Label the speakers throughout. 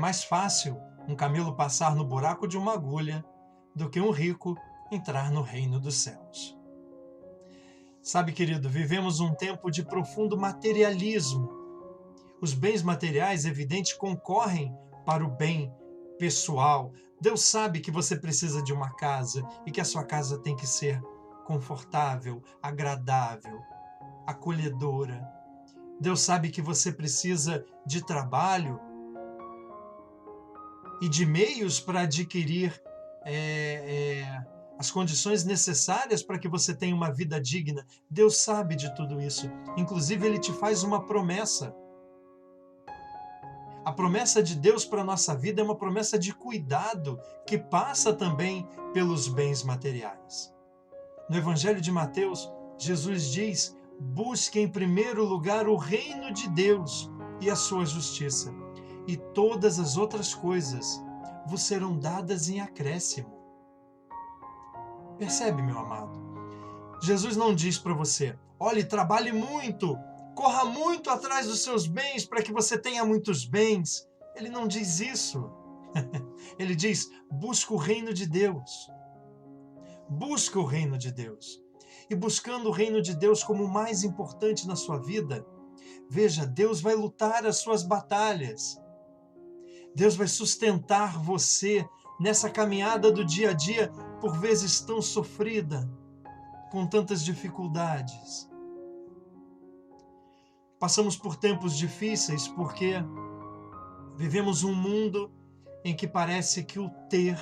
Speaker 1: mais fácil um camelo passar no buraco de uma agulha do que um rico entrar no reino dos céus. Sabe, querido, vivemos um tempo de profundo materialismo. Os bens materiais, evidente, concorrem para o bem pessoal. Deus sabe que você precisa de uma casa e que a sua casa tem que ser confortável, agradável, acolhedora. Deus sabe que você precisa de trabalho e de meios para adquirir é, é, as condições necessárias para que você tenha uma vida digna. Deus sabe de tudo isso. Inclusive, Ele te faz uma promessa. A promessa de Deus para a nossa vida é uma promessa de cuidado que passa também pelos bens materiais. No Evangelho de Mateus, Jesus diz: busque em primeiro lugar o reino de Deus e a sua justiça, e todas as outras coisas vos serão dadas em acréscimo. Percebe, meu amado? Jesus não diz para você: olhe, trabalhe muito, corra muito atrás dos seus bens para que você tenha muitos bens. Ele não diz isso. Ele diz: busca o reino de Deus. Busca o reino de Deus. E buscando o reino de Deus como o mais importante na sua vida, veja, Deus vai lutar as suas batalhas. Deus vai sustentar você nessa caminhada do dia a dia, por vezes tão sofrida, com tantas dificuldades. Passamos por tempos difíceis porque vivemos um mundo em que parece que o ter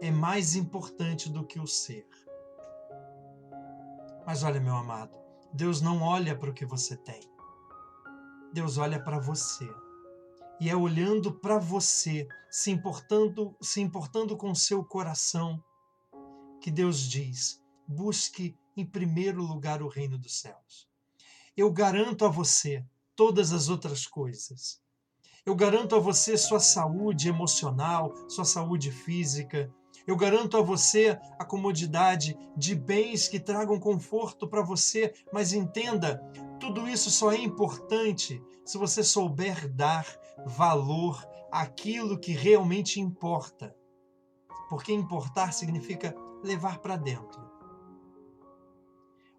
Speaker 1: é mais importante do que o ser. Mas olha, meu amado, Deus não olha para o que você tem. Deus olha para você e é olhando para você, se importando, se importando com seu coração, que Deus diz: busque em primeiro lugar o reino dos céus. Eu garanto a você todas as outras coisas. Eu garanto a você sua saúde emocional, sua saúde física. Eu garanto a você a comodidade de bens que tragam conforto para você, mas entenda, tudo isso só é importante se você souber dar valor àquilo que realmente importa. Porque importar significa levar para dentro.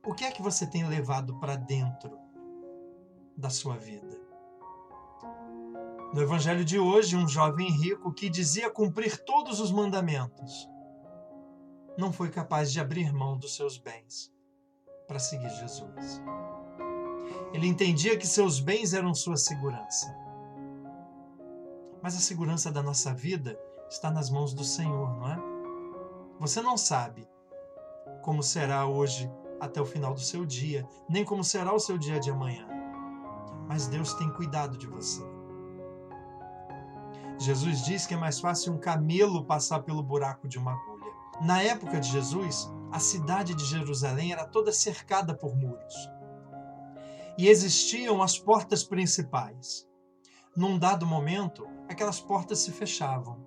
Speaker 1: O que é que você tem levado para dentro da sua vida? No evangelho de hoje, um jovem rico que dizia cumprir todos os mandamentos não foi capaz de abrir mão dos seus bens para seguir Jesus. Ele entendia que seus bens eram sua segurança. Mas a segurança da nossa vida está nas mãos do Senhor, não é? Você não sabe como será hoje até o final do seu dia, nem como será o seu dia de amanhã. Mas Deus tem cuidado de você. Jesus diz que é mais fácil um camelo passar pelo buraco de uma agulha. Na época de Jesus, a cidade de Jerusalém era toda cercada por muros e existiam as portas principais. Num dado momento, aquelas portas se fechavam.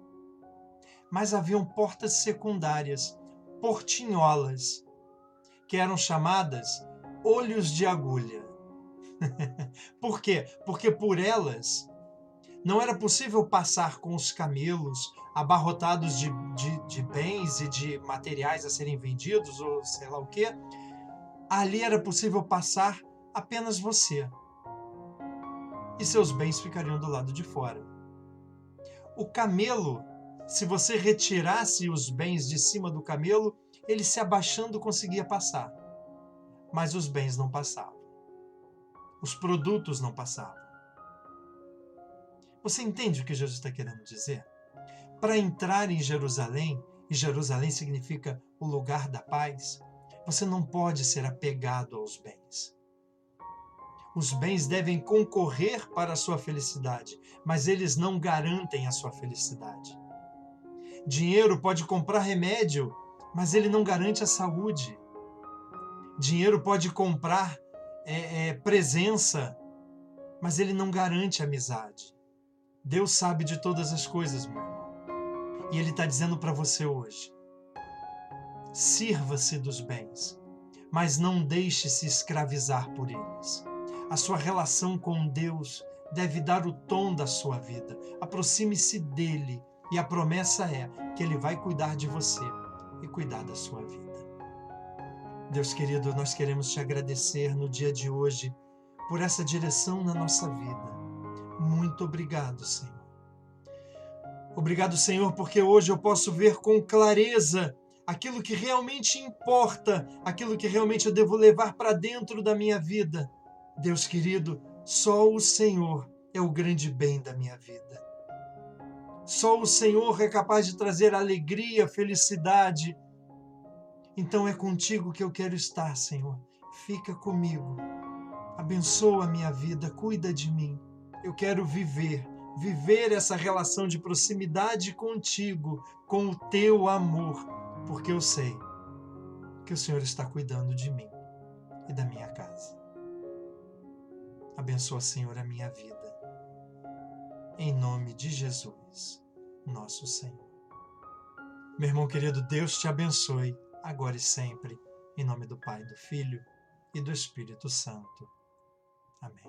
Speaker 1: Mas haviam portas secundárias, portinholas, que eram chamadas olhos de agulha. por quê? Porque por elas não era possível passar com os camelos abarrotados de, de, de, bens e de materiais a serem vendidos, ou sei lá o que. Ali era possível passar apenas você. E seus bens ficariam do lado de fora. O camelo, se você retirasse os bens de cima do camelo, ele se abaixando conseguia passar. Mas os bens não passavam. Os produtos não passavam. Você entende o que Jesus está querendo dizer? Para entrar em Jerusalém, e Jerusalém significa o lugar da paz, você não pode ser apegado aos bens. Os bens devem concorrer para a sua felicidade, mas eles não garantem a sua felicidade. Dinheiro pode comprar remédio, mas ele não garante a saúde. Dinheiro pode comprar é, é, presença, mas ele não garante amizade. Deus sabe de todas as coisas, meu irmão. E Ele está dizendo para você hoje: sirva-se dos bens, mas não deixe se escravizar por eles a sua relação com Deus deve dar o tom da sua vida. Aproxime-se dele e a promessa é que ele vai cuidar de você e cuidar da sua vida. Deus querido, nós queremos te agradecer no dia de hoje por essa direção na nossa vida. Muito obrigado, Senhor. Obrigado, Senhor, porque hoje eu posso ver com clareza aquilo que realmente importa, aquilo que realmente eu devo levar para dentro da minha vida. Deus querido, só o Senhor é o grande bem da minha vida. Só o Senhor é capaz de trazer alegria, felicidade. Então é contigo que eu quero estar, Senhor. Fica comigo. Abençoa a minha vida, cuida de mim. Eu quero viver, viver essa relação de proximidade contigo, com o teu amor, porque eu sei que o Senhor está cuidando de mim e da minha casa. Abençoa, Senhor, a minha vida. Em nome de Jesus, nosso Senhor. Meu irmão querido, Deus te abençoe, agora e sempre, em nome do Pai, do Filho e do Espírito Santo. Amém.